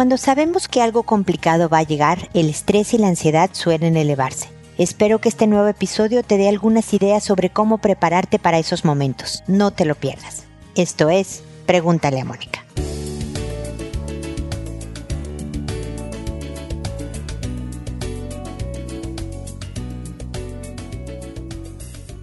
Cuando sabemos que algo complicado va a llegar, el estrés y la ansiedad suelen elevarse. Espero que este nuevo episodio te dé algunas ideas sobre cómo prepararte para esos momentos. No te lo pierdas. Esto es Pregúntale a Mónica.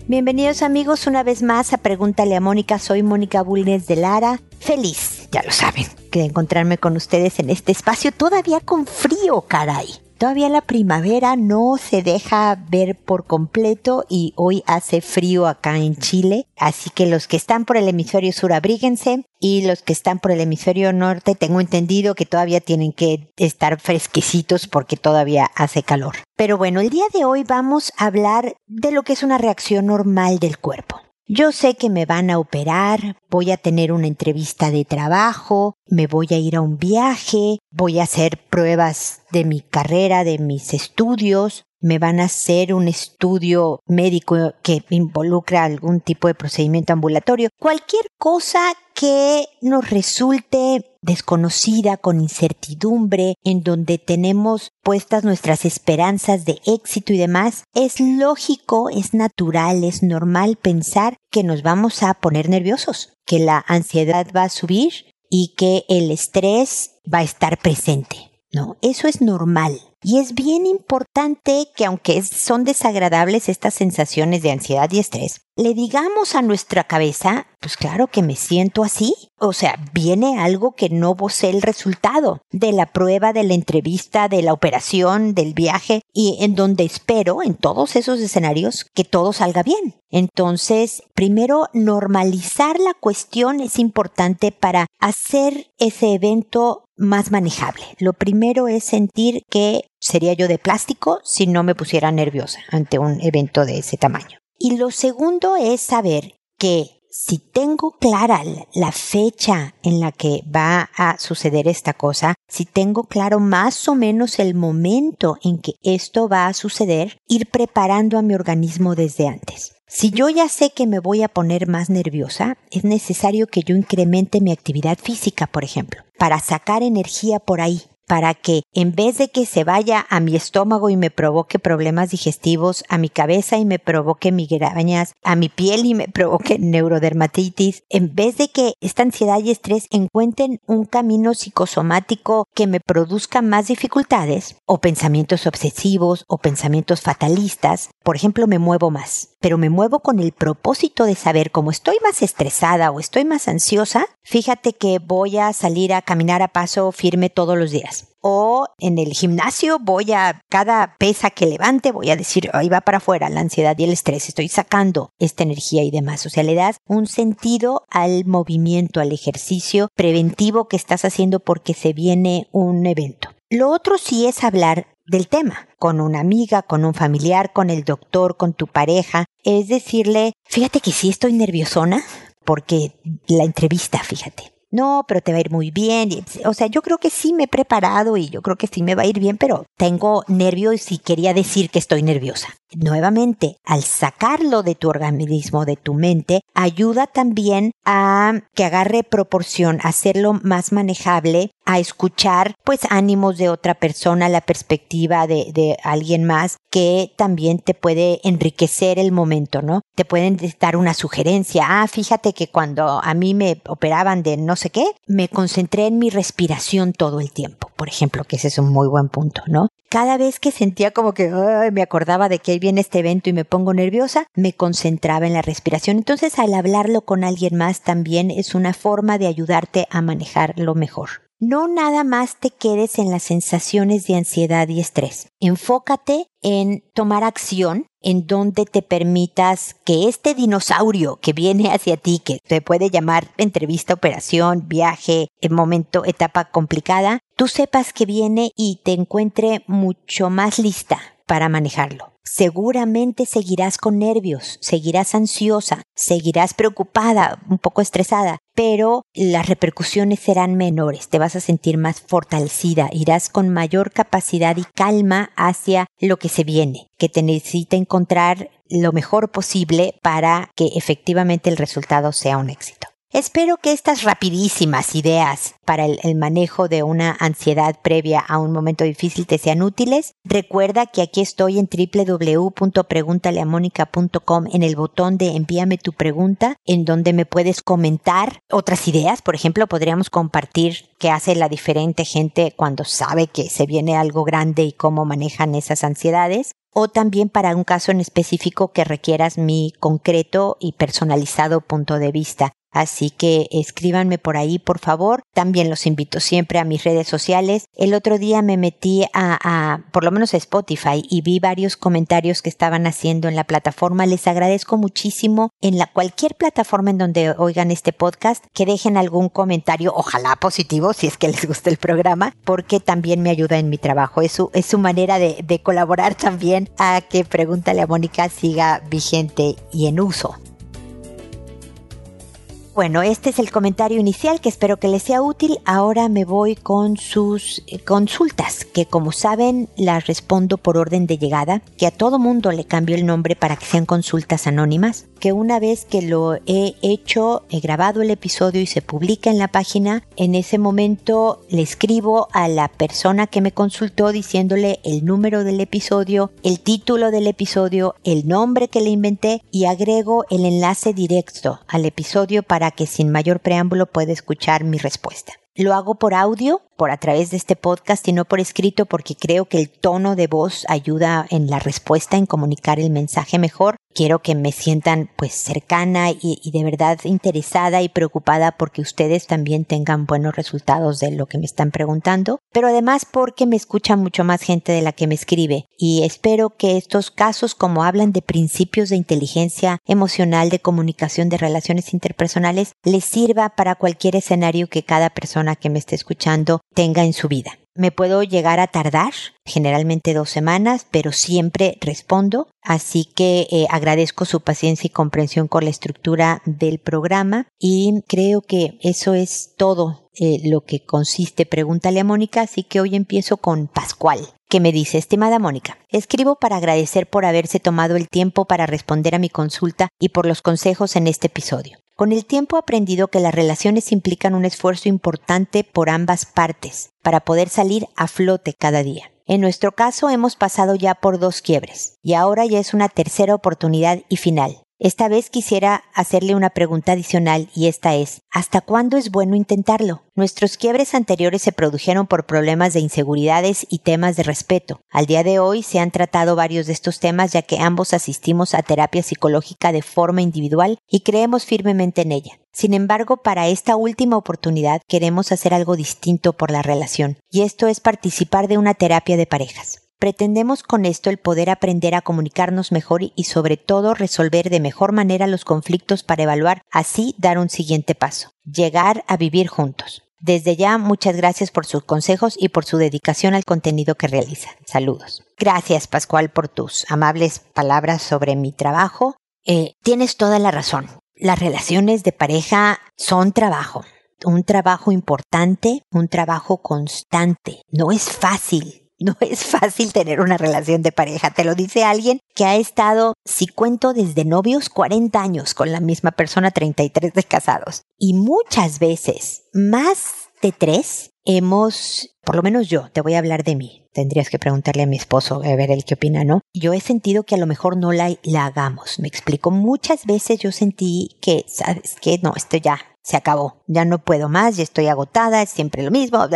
Bienvenidos amigos una vez más a Pregúntale a Mónica. Soy Mónica Bulnes de Lara. Feliz, ya lo saben, de encontrarme con ustedes en este espacio todavía con frío, caray. Todavía la primavera no se deja ver por completo y hoy hace frío acá en Chile, así que los que están por el hemisferio sur abríguense y los que están por el hemisferio norte tengo entendido que todavía tienen que estar fresquecitos porque todavía hace calor. Pero bueno, el día de hoy vamos a hablar de lo que es una reacción normal del cuerpo. Yo sé que me van a operar, voy a tener una entrevista de trabajo, me voy a ir a un viaje, voy a hacer pruebas de mi carrera, de mis estudios, me van a hacer un estudio médico que involucra algún tipo de procedimiento ambulatorio, cualquier cosa que nos resulte desconocida, con incertidumbre, en donde tenemos puestas nuestras esperanzas de éxito y demás, es lógico, es natural, es normal pensar que nos vamos a poner nerviosos, que la ansiedad va a subir y que el estrés va a estar presente. No, eso es normal. Y es bien importante que aunque son desagradables estas sensaciones de ansiedad y estrés, le digamos a nuestra cabeza, pues claro que me siento así. O sea, viene algo que no sé el resultado de la prueba, de la entrevista, de la operación, del viaje y en donde espero en todos esos escenarios que todo salga bien. Entonces, primero, normalizar la cuestión es importante para hacer ese evento más manejable. Lo primero es sentir que sería yo de plástico si no me pusiera nerviosa ante un evento de ese tamaño. Y lo segundo es saber que si tengo clara la fecha en la que va a suceder esta cosa, si tengo claro más o menos el momento en que esto va a suceder, ir preparando a mi organismo desde antes. Si yo ya sé que me voy a poner más nerviosa, es necesario que yo incremente mi actividad física, por ejemplo, para sacar energía por ahí, para que en vez de que se vaya a mi estómago y me provoque problemas digestivos, a mi cabeza y me provoque migrañas, a mi piel y me provoque neurodermatitis, en vez de que esta ansiedad y estrés encuentren un camino psicosomático que me produzca más dificultades o pensamientos obsesivos o pensamientos fatalistas, por ejemplo, me muevo más, pero me muevo con el propósito de saber cómo estoy más estresada o estoy más ansiosa, fíjate que voy a salir a caminar a paso firme todos los días. O en el gimnasio voy a cada pesa que levante voy a decir ahí va para afuera la ansiedad y el estrés estoy sacando esta energía y demás o sea le das un sentido al movimiento al ejercicio preventivo que estás haciendo porque se viene un evento. Lo otro sí es hablar del tema, con una amiga, con un familiar, con el doctor, con tu pareja, es decirle, fíjate que sí estoy nerviosona, porque la entrevista, fíjate, no, pero te va a ir muy bien. O sea, yo creo que sí me he preparado y yo creo que sí me va a ir bien, pero tengo nervios y quería decir que estoy nerviosa. Nuevamente, al sacarlo de tu organismo, de tu mente, ayuda también a que agarre proporción, a hacerlo más manejable, a escuchar pues ánimos de otra persona, la perspectiva de, de alguien más que también te puede enriquecer el momento, ¿no? Te pueden dar una sugerencia. Ah, fíjate que cuando a mí me operaban de no sé qué, me concentré en mi respiración todo el tiempo, por ejemplo, que ese es un muy buen punto, ¿no? Cada vez que sentía como que me acordaba de que ahí viene este evento y me pongo nerviosa, me concentraba en la respiración. Entonces, al hablarlo con alguien más también es una forma de ayudarte a manejarlo mejor. No nada más te quedes en las sensaciones de ansiedad y estrés. Enfócate en tomar acción en donde te permitas que este dinosaurio que viene hacia ti, que te puede llamar entrevista, operación, viaje, en momento, etapa complicada, tú sepas que viene y te encuentre mucho más lista para manejarlo. Seguramente seguirás con nervios, seguirás ansiosa, seguirás preocupada, un poco estresada, pero las repercusiones serán menores, te vas a sentir más fortalecida, irás con mayor capacidad y calma hacia lo que se viene, que te necesita encontrar lo mejor posible para que efectivamente el resultado sea un éxito. Espero que estas rapidísimas ideas para el, el, manejo de una ansiedad previa a un momento difícil te sean útiles. Recuerda que aquí estoy en www.preguntaleamónica.com en el botón de envíame tu pregunta, en donde me puedes comentar otras ideas. Por ejemplo, podríamos compartir qué hace la diferente gente cuando sabe que se viene algo grande y cómo manejan esas ansiedades o también para un caso en específico que requieras mi concreto y personalizado punto de vista. Así que escríbanme por ahí, por favor. También los invito siempre a mis redes sociales. El otro día me metí a, por lo menos a Spotify y vi varios comentarios que estaban haciendo en la plataforma. Les agradezco muchísimo en la cualquier plataforma en donde oigan este podcast que dejen algún comentario, ojalá positivo, si es que les gusta el programa, porque también me ayuda en mi trabajo. Es su, es su manera de, de colaborar también a que Pregúntale a Mónica siga vigente y en uso. Bueno, este es el comentario inicial que espero que les sea útil. Ahora me voy con sus eh, consultas, que como saben las respondo por orden de llegada, que a todo mundo le cambio el nombre para que sean consultas anónimas, que una vez que lo he hecho, he grabado el episodio y se publica en la página, en ese momento le escribo a la persona que me consultó diciéndole el número del episodio, el título del episodio, el nombre que le inventé y agrego el enlace directo al episodio para que sin mayor preámbulo pueda escuchar mi respuesta. Lo hago por audio, por a través de este podcast y no por escrito porque creo que el tono de voz ayuda en la respuesta, en comunicar el mensaje mejor. Quiero que me sientan pues cercana y, de verdad interesada y preocupada porque ustedes también tengan buenos resultados de lo que me están preguntando, pero además porque me escucha mucho más gente de la que me escribe y espero que estos casos como hablan de principios de inteligencia emocional, de comunicación, de relaciones interpersonales, les sirva para cualquier escenario que cada persona que me esté escuchando tenga en su vida. Me puedo llegar a tardar, generalmente dos semanas, pero siempre respondo. Así que eh, agradezco su paciencia y comprensión con la estructura del programa y creo que eso es todo eh, lo que consiste Pregúntale a Mónica, así que hoy empiezo con Pascual, que me dice, estimada Mónica, escribo para agradecer por haberse tomado el tiempo para responder a mi consulta y por los consejos en este episodio. Con el tiempo he aprendido que las relaciones implican un esfuerzo importante por ambas partes para poder salir a flote cada día. En nuestro caso hemos pasado ya por dos quiebres y ahora ya es una tercera oportunidad y final. Esta vez quisiera hacerle una pregunta adicional y esta es, ¿hasta cuándo es bueno intentarlo? Nuestros quiebres anteriores se produjeron por problemas de inseguridades y temas de respeto. Al día de hoy se han tratado varios de estos temas ya que ambos asistimos a terapia psicológica de forma individual y creemos firmemente en ella. Sin embargo, para esta última oportunidad queremos hacer algo distinto por la relación, y esto es participar de una terapia de parejas. Pretendemos con esto el poder aprender a comunicarnos mejor y sobre todo resolver de mejor manera los conflictos para evaluar, así dar un siguiente paso, llegar a vivir juntos. Desde ya, muchas gracias por sus consejos y por su dedicación al contenido que realiza. Saludos. Gracias, Pascual, por tus amables palabras sobre mi trabajo. Eh, tienes toda la razón. Las relaciones de pareja son trabajo, un trabajo importante, un trabajo constante. No es fácil, no es fácil tener una relación de pareja, te lo dice alguien que ha estado, si cuento desde novios, 40 años con la misma persona, 33 de casados. Y muchas veces, más de tres, hemos, por lo menos yo, te voy a hablar de mí. Tendrías que preguntarle a mi esposo a ver el qué opina, ¿no? Yo he sentido que a lo mejor no la, hagamos. Me explico. Muchas veces yo sentí que, ¿sabes qué? No, esto ya se acabó, ya no puedo más, ya estoy agotada, es siempre lo mismo,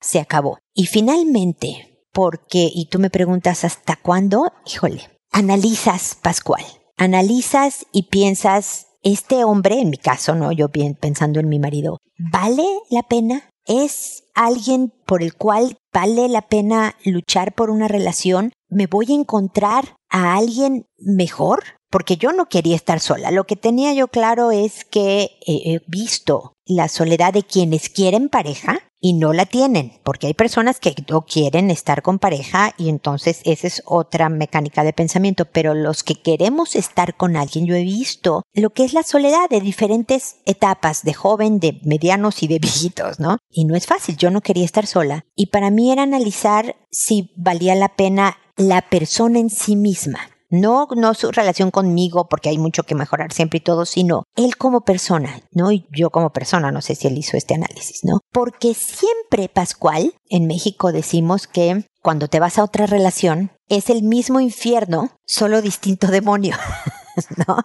se acabó. Y finalmente, porque, y tú me preguntas hasta cuándo, híjole, analizas, Pascual, analizas y piensas, este hombre, en mi caso, no, yo bien pensando en mi marido, ¿vale la pena? ¿Es alguien por el cual vale la pena luchar por una relación? ¿Me voy a encontrar a alguien mejor? porque yo no quería estar sola. Lo que tenía yo claro es que he visto la soledad de quienes quieren pareja y no la tienen, porque hay personas que no quieren estar con pareja y entonces esa es otra mecánica de pensamiento, pero los que queremos estar con alguien, yo he visto lo que es la soledad de diferentes etapas, de joven, de medianos y de viejitos, ¿no? Y no es fácil, yo no quería estar sola. Y para mí era analizar si valía la pena la persona en sí misma No, no su relación conmigo, porque hay mucho que mejorar siempre y todo, sino él como persona, ¿no? Y yo como persona, no sé si él hizo este análisis, ¿no? Porque siempre, Pascual, en México decimos que cuando te vas a otra relación, es el mismo infierno, solo distinto demonio, ¿no?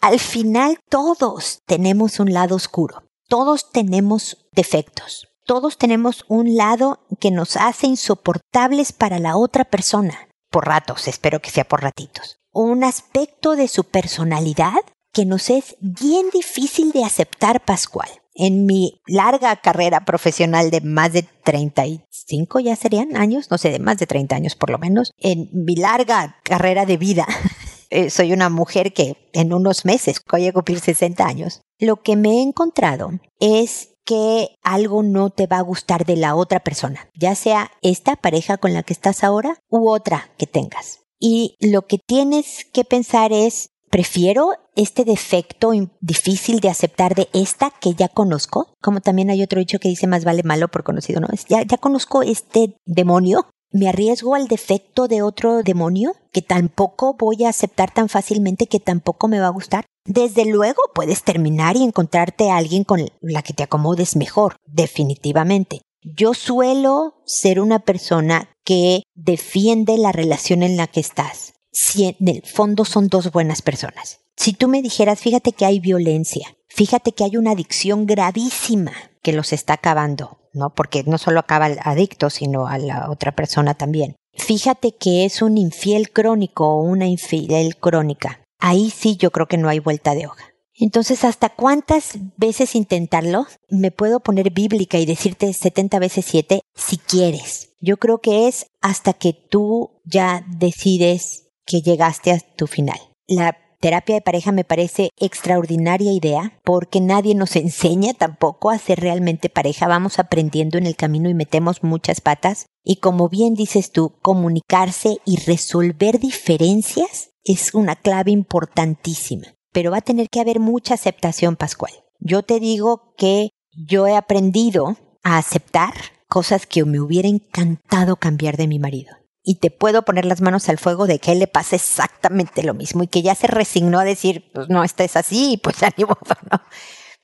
Al final todos tenemos un lado oscuro, todos tenemos defectos, todos tenemos un lado que nos hace insoportables para la otra persona, por ratos, espero que sea por ratitos. Un aspecto de su personalidad que nos es bien difícil de aceptar, Pascual en mi larga carrera profesional de más de 35 ya serían años, no sé, de más de 30 años por lo menos, en mi larga carrera de vida, eh, soy una mujer que en unos meses voy a cumplir 60 años, lo que me he encontrado es que algo no te va a gustar de la otra persona, ya sea esta pareja con la que estás ahora u otra que tengas. Y lo que tienes que pensar es, prefiero este defecto difícil de aceptar de esta que ya conozco, como también hay otro dicho que dice más vale malo por conocido, ¿no? Ya, ya conozco este demonio, me arriesgo al defecto de otro demonio que tampoco voy a aceptar tan fácilmente, que tampoco me va a gustar. Desde luego puedes terminar y encontrarte a alguien con la que te acomodes mejor, definitivamente. Yo suelo ser una persona que defiende la relación en la que estás si en el fondo son dos buenas personas. Si tú me dijeras, fíjate que hay violencia, fíjate que hay una adicción gravísima que los está acabando, ¿no? Porque no solo acaba al adicto, sino a la otra persona también. Fíjate que es un infiel crónico o una infiel crónica. Ahí sí yo creo que no hay vuelta de hoja. Entonces, ¿hasta cuántas veces intentarlo? Me puedo poner bíblica y decirte 70 veces 7 si quieres. Yo creo que es hasta que tú ya decides que llegaste a tu final. La terapia de pareja me parece extraordinaria idea porque nadie nos enseña tampoco a ser realmente pareja. Vamos aprendiendo en el camino y metemos muchas patas. Y como bien dices tú, comunicarse y resolver diferencias es una clave importantísima. Pero va a tener que haber mucha aceptación, Pascual. Yo te digo que yo he aprendido a aceptar cosas que me hubiera encantado cambiar de mi marido y te puedo poner las manos al fuego de que él le pasa exactamente lo mismo y que ya se resignó a decir, pues no, esta es así, pues ya ni modo, ¿no?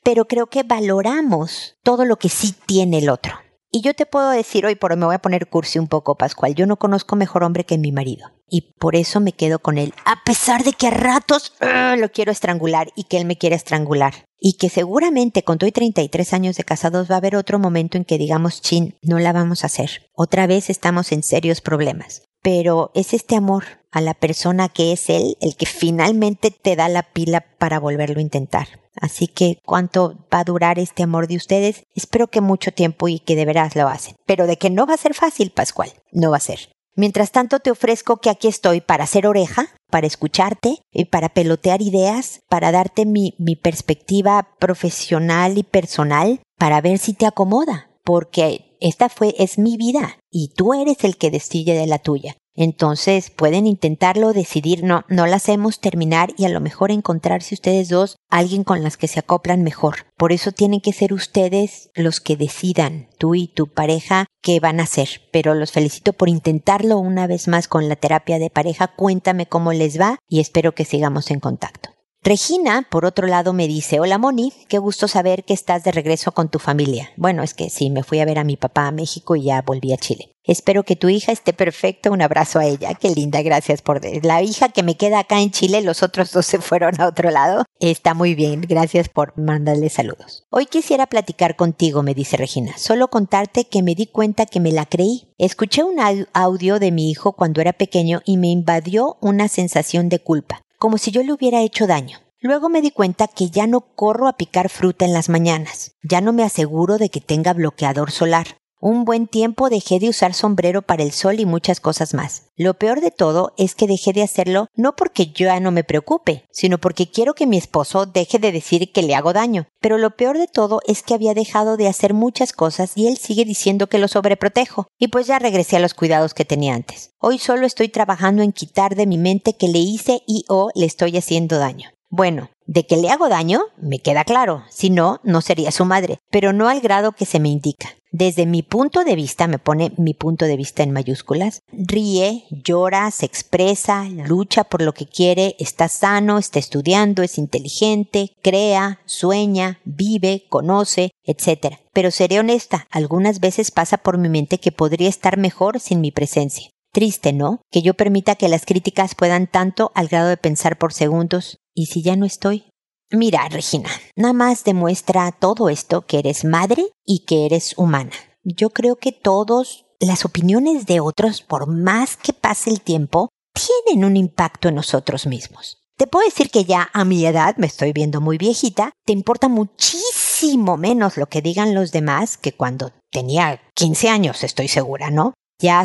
Pero creo que valoramos todo lo que sí tiene el otro. Y yo te puedo decir hoy, por hoy me voy a poner cursi un poco, Pascual, yo no conozco mejor hombre que mi marido. Y por eso me quedo con él, a pesar de que a ratos ¡ah! lo quiero estrangular y que él me quiere estrangular. Y que seguramente con todo y 33 años de casados va a haber otro momento en que digamos, chin, no la vamos a hacer. Otra vez estamos en serios problemas. Pero es este amor a la persona que es él el que finalmente te da la pila para volverlo a intentar. Así que cuánto va a durar este amor de ustedes, espero que mucho tiempo y que de veras lo hacen. Pero de que no va a ser fácil, Pascual, no va a ser. Mientras tanto te ofrezco que aquí estoy para hacer oreja, para escucharte y para pelotear ideas, para darte mi, mi perspectiva profesional y personal, para ver si te acomoda, porque esta fue, es mi vida y tú eres el que decide de la tuya. Entonces pueden intentarlo, decidir, no, no la hacemos terminar y a lo mejor encontrarse ustedes dos alguien con las que se acoplan mejor. Por eso tienen que ser ustedes los que decidan, tú y tu pareja, qué van a hacer. Pero los felicito por intentarlo una vez más con la terapia de pareja. Cuéntame cómo les va y espero que sigamos en contacto. Regina, por otro lado, me dice, hola Moni, qué gusto saber que estás de regreso con tu familia. Bueno, es que sí, me fui a ver a mi papá a México y ya volví a Chile. Espero que tu hija esté perfecta. Un abrazo a ella. Qué linda, gracias por... La hija que me queda acá en Chile, los otros dos se fueron a otro lado. Está muy bien, gracias por mandarle saludos. Hoy quisiera platicar contigo, me dice Regina. Solo contarte que me di cuenta que me la creí. Escuché un audio de mi hijo cuando era pequeño y me invadió una sensación de culpa como si yo le hubiera hecho daño. Luego me di cuenta que ya no corro a picar fruta en las mañanas, ya no me aseguro de que tenga bloqueador solar, un buen tiempo dejé de usar sombrero para el sol y muchas cosas más. Lo peor de todo es que dejé de hacerlo no porque yo ya no me preocupe, sino porque quiero que mi esposo deje de decir que le hago daño. Pero lo peor de todo es que había dejado de hacer muchas cosas y él sigue diciendo que lo sobreprotejo. Y pues ya regresé a los cuidados que tenía antes. Hoy solo estoy trabajando en quitar de mi mente que le hice y o le estoy haciendo daño. Bueno, de que le hago daño, me queda claro, si no, no sería su madre, pero no al grado que se me indica. Desde mi punto de vista, me pone mi punto de vista en mayúsculas, ríe, llora, se expresa, lucha por lo que quiere, está sano, está estudiando, es inteligente, crea, sueña, vive, conoce, etc. Pero seré honesta, algunas veces pasa por mi mente que podría estar mejor sin mi presencia. Triste, ¿no? Que yo permita que las críticas puedan tanto al grado de pensar por segundos. ¿Y si ya no estoy? Mira, Regina, nada más demuestra todo esto que eres madre y que eres humana. Yo creo que todos las opiniones de otros, por más que pase el tiempo, tienen un impacto en nosotros mismos. Te puedo decir que ya a mi edad, me estoy viendo muy viejita, te importa muchísimo menos lo que digan los demás que cuando tenía 15 años, estoy segura, ¿no? Ya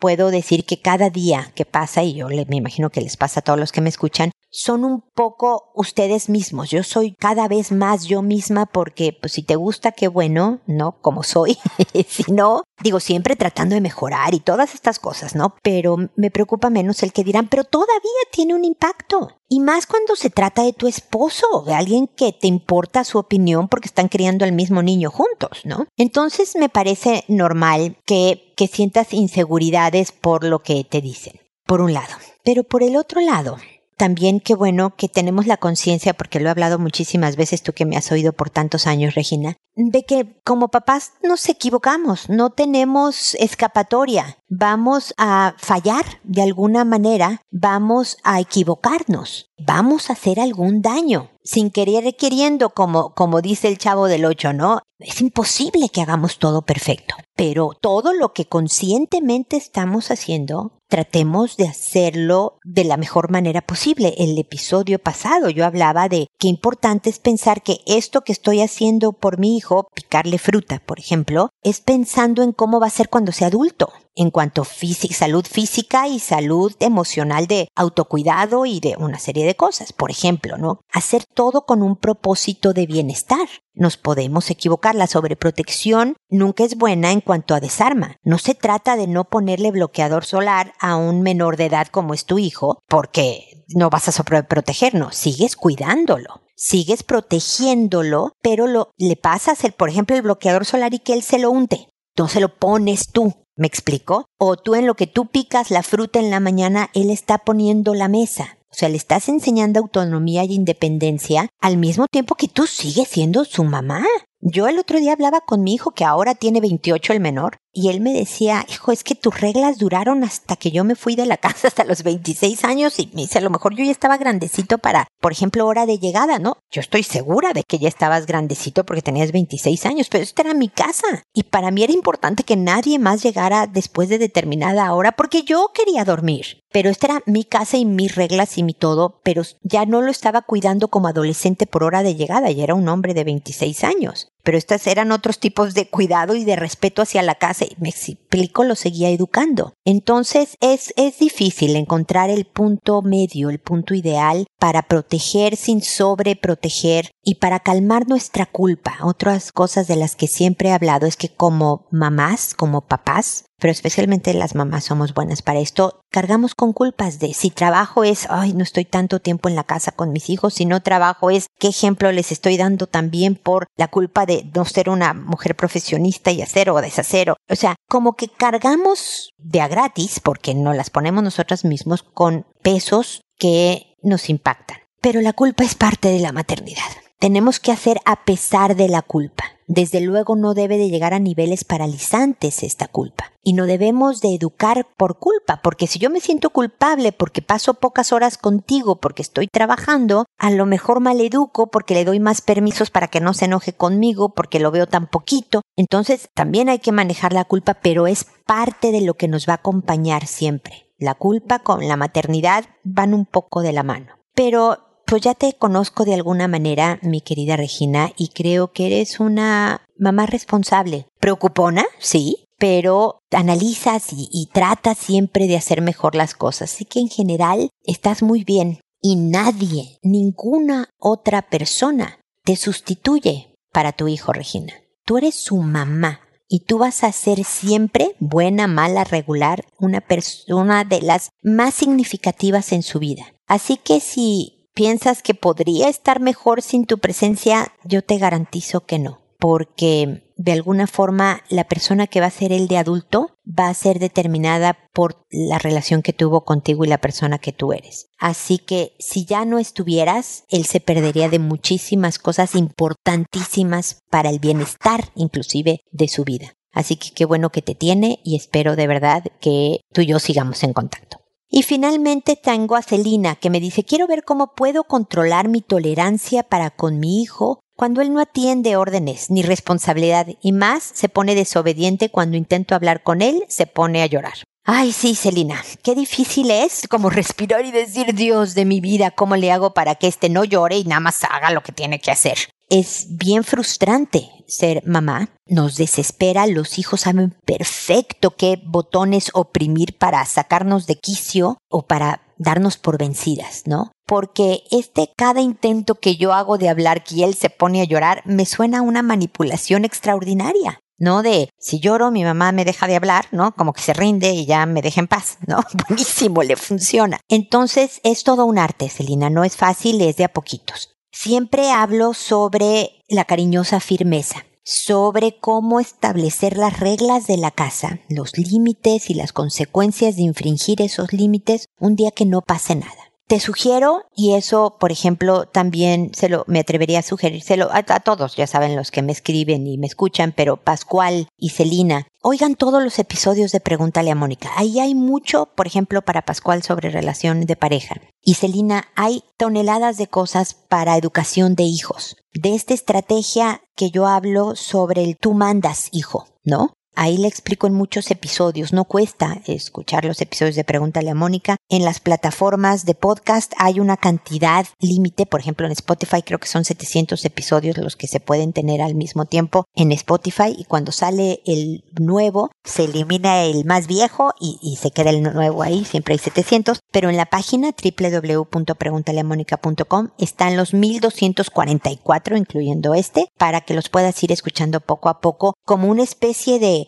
puedo decir que cada día que pasa, y yo me imagino que les pasa a todos los que me escuchan, son un poco ustedes mismos. Yo soy cada vez más yo misma porque, pues, si te gusta, qué bueno, ¿no? Como soy. si no, digo, siempre tratando de mejorar y todas estas cosas, ¿no? Pero me preocupa menos el que dirán, pero todavía tiene un impacto. Y más cuando se trata de tu esposo, de alguien que te importa su opinión porque están criando al mismo niño juntos, ¿no? Entonces me parece normal que, que sientas inseguridades por lo que te dicen, por un lado. Pero por el otro lado, también qué bueno que tenemos la conciencia, porque lo he hablado muchísimas veces tú que me has oído por tantos años, Regina, de que como papás nos equivocamos, no tenemos escapatoria, vamos a fallar de alguna manera, vamos a equivocarnos, vamos a hacer algún daño, sin querer queriendo, como, como dice el chavo del ocho, ¿no? Es imposible que hagamos todo perfecto, pero todo lo que conscientemente estamos haciendo tratemos de hacerlo de la mejor manera posible. El episodio pasado yo hablaba de qué importante es pensar que esto que estoy haciendo por mi hijo, picarle fruta, por ejemplo, es pensando en cómo va a ser cuando sea adulto, en cuanto a salud física y salud emocional de autocuidado y de una serie de cosas. Por ejemplo, ¿no? Hacer todo con un propósito de bienestar. Nos podemos equivocar. La sobreprotección nunca es buena en cuanto a desarma. No se trata de no ponerle bloqueador solar a un menor de edad como es tu hijo, porque no vas a sobreprotegernos, sigues cuidándolo sigues protegiéndolo, pero lo, le pasas el, por ejemplo, el bloqueador solar y que él se lo unte. No se lo pones tú. ¿Me explico? O tú en lo que tú picas la fruta en la mañana, él está poniendo la mesa. O sea, le estás enseñando autonomía y independencia al mismo tiempo que tú sigues siendo su mamá. Yo el otro día hablaba con mi hijo, que ahora tiene 28 el menor, y él me decía, hijo, es que tus reglas duraron hasta que yo me fui de la casa hasta los 26 años y me dice, a lo mejor yo ya estaba grandecito para, por ejemplo, hora de llegada, ¿no? Yo estoy segura de que ya estabas grandecito porque tenías 26 años, pero esta era mi casa. Y para mí era importante que nadie más llegara después de determinada hora porque yo quería dormir. Pero esta era mi casa y mis reglas y mi todo, pero ya no lo estaba cuidando como adolescente por hora de llegada, ya era un hombre de 26 años pero estas eran otros tipos de cuidado y de respeto hacia la casa y me explico, lo seguía educando. Entonces es, es difícil encontrar el punto medio, el punto ideal para proteger sin sobreproteger y para calmar nuestra culpa. Otras cosas de las que siempre he hablado es que como mamás, como papás, pero especialmente las mamás somos buenas para esto, cargamos con culpas de si trabajo es, ay, no estoy tanto tiempo en la casa con mis hijos, si no trabajo es, qué ejemplo les estoy dando también por la culpa de no ser una mujer profesionista y hacer o deshacer. O sea, como que cargamos de a gratis, porque no las ponemos nosotras mismos, con pesos que nos impactan. Pero la culpa es parte de la maternidad tenemos que hacer a pesar de la culpa. Desde luego no debe de llegar a niveles paralizantes esta culpa. Y no debemos de educar por culpa, porque si yo me siento culpable porque paso pocas horas contigo, porque estoy trabajando, a lo mejor maleduco porque le doy más permisos para que no se enoje conmigo, porque lo veo tan poquito. Entonces también hay que manejar la culpa, pero es parte de lo que nos va a acompañar siempre. La culpa con la maternidad van un poco de la mano. Pero pues ya te conozco de alguna manera, mi querida Regina, y creo que eres una mamá responsable. Preocupona, sí, pero analizas y, y, tratas siempre de hacer mejor las cosas. Así que en general estás muy bien y nadie, ninguna otra persona te sustituye para tu hijo, Regina. Tú eres su mamá y tú vas a ser siempre buena, mala, regular, una persona de las más significativas en su vida. Así que si ¿Piensas que podría estar mejor sin tu presencia? Yo te garantizo que no, porque de alguna forma la persona que va a ser el de adulto va a ser determinada por la relación que tuvo contigo y la persona que tú eres. Así que si ya no estuvieras, él se perdería de muchísimas cosas importantísimas para el bienestar inclusive de su vida. Así que qué bueno que te tiene y espero de verdad que tú y yo sigamos en contacto. Y finalmente tengo a Celina que me dice quiero ver cómo puedo controlar mi tolerancia para con mi hijo cuando él no atiende órdenes ni responsabilidad y más se pone desobediente cuando intento hablar con él, se pone a llorar. Ay, sí, Celina, qué difícil es como respirar y decir, Dios de mi vida, ¿cómo le hago para que este no llore y nada más haga lo que tiene que hacer? Es bien frustrante ser mamá, nos desespera, los hijos saben perfecto qué botones oprimir para sacarnos de quicio o para darnos por vencidas, ¿no? porque este cada intento que yo hago de hablar que él se pone a llorar me suena a una manipulación extraordinaria. No de si lloro mi mamá me deja de hablar, ¿no? Como que se rinde y ya me deja en paz, ¿no? Buenísimo, le funciona. Entonces es todo un arte, Celina, no es fácil, es de a poquitos. Siempre hablo sobre la cariñosa firmeza, sobre cómo establecer las reglas de la casa, los límites y las consecuencias de infringir esos límites un día que no pase nada. Te sugiero, y eso, por ejemplo, también se lo, me atrevería a sugerírselo a, a, todos, ya saben los que me escriben y me escuchan, pero Pascual y Celina, oigan todos los episodios de Pregúntale a Mónica. Ahí hay mucho, por ejemplo, para Pascual sobre relación de pareja. Y Celina, hay toneladas de cosas para educación de hijos. De esta estrategia que yo hablo sobre el tú mandas, hijo, ¿no? Ahí le explico en muchos episodios, no cuesta escuchar los episodios de Pregúntale a Mónica. En las plataformas de podcast hay una cantidad límite, por ejemplo en Spotify creo que son 700 episodios los que se pueden tener al mismo tiempo en Spotify. Y cuando sale el nuevo se elimina el más viejo y, y se queda el nuevo ahí, siempre hay 700, pero en la página www.preguntaleamónica.com están los 1244 incluyendo este para que los puedas ir escuchando poco a poco como una especie de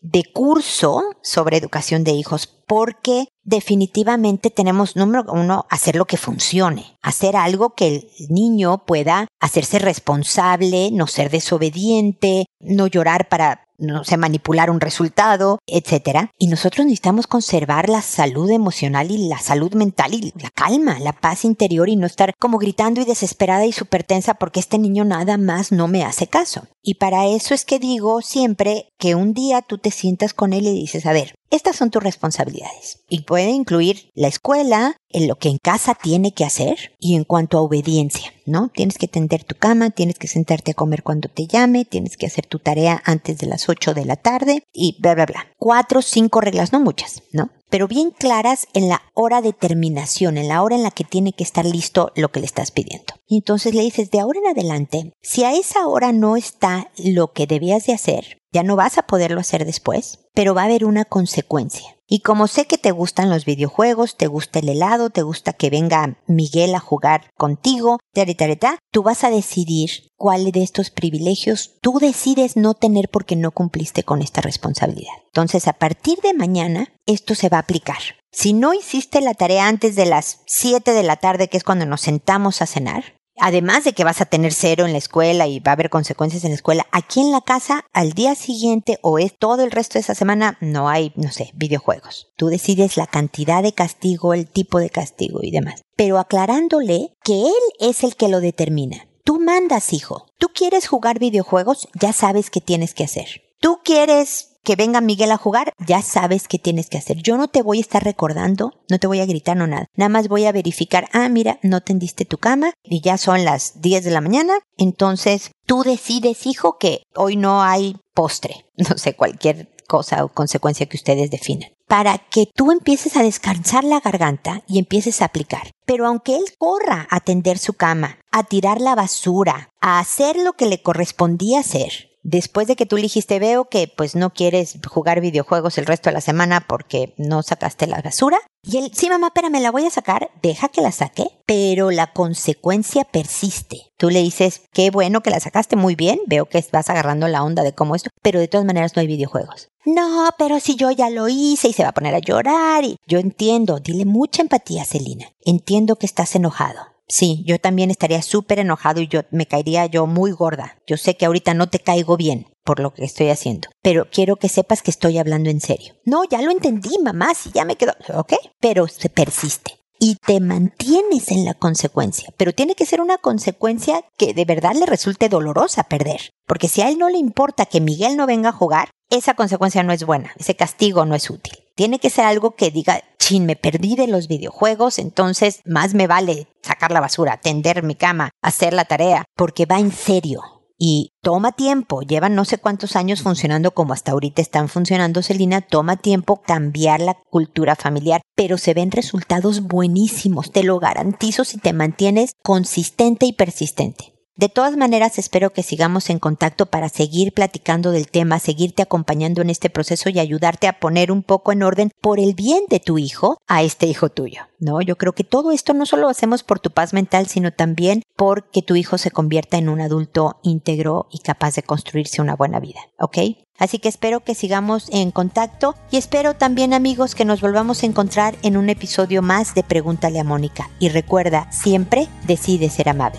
de curso sobre educación de hijos porque definitivamente tenemos, número uno, hacer lo que funcione, hacer algo que el niño pueda hacerse responsable, no ser desobediente, no llorar para no sé, manipular un resultado, etcétera. Y nosotros necesitamos conservar la salud emocional y la salud mental y la calma, la paz interior y no estar como gritando y desesperada y súper tensa porque este niño nada más no me hace caso. Y para eso es que digo siempre que un día tú te sientas con él y dices, a ver, estas son tus responsabilidades y puede incluir la escuela, en lo que en casa tiene que hacer y en cuanto a obediencia, ¿no? Tienes que tender tu cama, tienes que sentarte a comer cuando te llame, tienes que hacer tu tarea antes de las 8 de la tarde y bla, bla, bla. Cuatro, cinco reglas, no muchas, ¿no? Pero bien claras en la hora de terminación, en la hora en la que tiene que estar listo lo que le estás pidiendo. Y entonces le dices, de ahora en adelante, si a esa hora no está lo que debías de hacer, ya no vas a poderlo hacer después, pero va a haber una consecuencia. Y como sé que te gustan los videojuegos, te gusta el helado, te gusta que venga Miguel a jugar contigo, tú vas a decidir cuál de estos privilegios tú decides no tener porque no cumpliste con esta responsabilidad. Entonces, a partir de mañana, esto se va a aplicar. Si no hiciste la tarea antes de las 7 de la tarde, que es cuando nos sentamos a cenar, además de que vas a tener cero en la escuela y va a haber consecuencias en la escuela, aquí en la casa al día siguiente o es todo el resto de esa semana no hay, no sé, videojuegos. Tú decides la cantidad de castigo, el tipo de castigo y demás. Pero aclarándole que él es el que lo determina. Tú mandas, hijo. Tú quieres jugar videojuegos, ya sabes qué tienes que hacer. Tú quieres que venga Miguel a jugar, ya sabes qué tienes que hacer. Yo no te voy a estar recordando, no te voy a gritar, no nada. Nada más voy a verificar, ah, mira, no tendiste tu cama y ya son las 10 de la mañana. Entonces, tú decides, hijo, que hoy no hay postre. No sé, cualquier cosa o consecuencia que ustedes definan. Para que tú empieces a descansar la garganta y empieces a aplicar. Pero aunque él corra a tender su cama, a tirar la basura, a hacer lo que le correspondía hacer, después de que tú dijiste, veo que pues no quieres jugar videojuegos el resto de la semana porque no sacaste la basura. Y él, sí mamá, me la voy a sacar, deja que la saque, pero la consecuencia persiste. Tú le dices, qué bueno que la sacaste muy bien, veo que vas agarrando la onda de cómo esto, pero de todas maneras no hay videojuegos. No, pero si yo ya lo hice y se va a poner a llorar y yo entiendo, dile mucha empatía, Celina. Entiendo que estás enojado Sí, yo también estaría súper enojado y yo me caería yo muy gorda. Yo sé que ahorita no te caigo bien por lo que estoy haciendo, pero quiero que sepas que estoy hablando en serio. No, ya lo entendí, mamá, si ya me quedo, ¿ok? Pero se persiste y te mantienes en la consecuencia, pero tiene que ser una consecuencia que de verdad le resulte dolorosa perder, porque si a él no le importa que Miguel no venga a jugar, esa consecuencia no es buena, ese castigo no es útil. Tiene que ser algo que diga, chin, me perdí de los videojuegos, entonces más me vale sacar la basura, tender mi cama, hacer la tarea, porque va en serio. Y toma tiempo, llevan no sé cuántos años funcionando como hasta ahorita están funcionando, Celina, toma tiempo cambiar la cultura familiar, pero se ven resultados buenísimos, te lo garantizo si te mantienes consistente y persistente. De todas maneras, espero que sigamos en contacto para seguir platicando del tema, seguirte acompañando en este proceso y ayudarte a poner un poco en orden por el bien de tu hijo a este hijo tuyo. No, yo creo que todo esto no solo lo hacemos por tu paz mental, sino también porque tu hijo se convierta en un adulto íntegro y capaz de construirse una buena vida. ¿Ok? Así que espero que sigamos en contacto y espero también amigos que nos volvamos a encontrar en un episodio más de Pregúntale a Mónica. Y recuerda, siempre decide ser amable.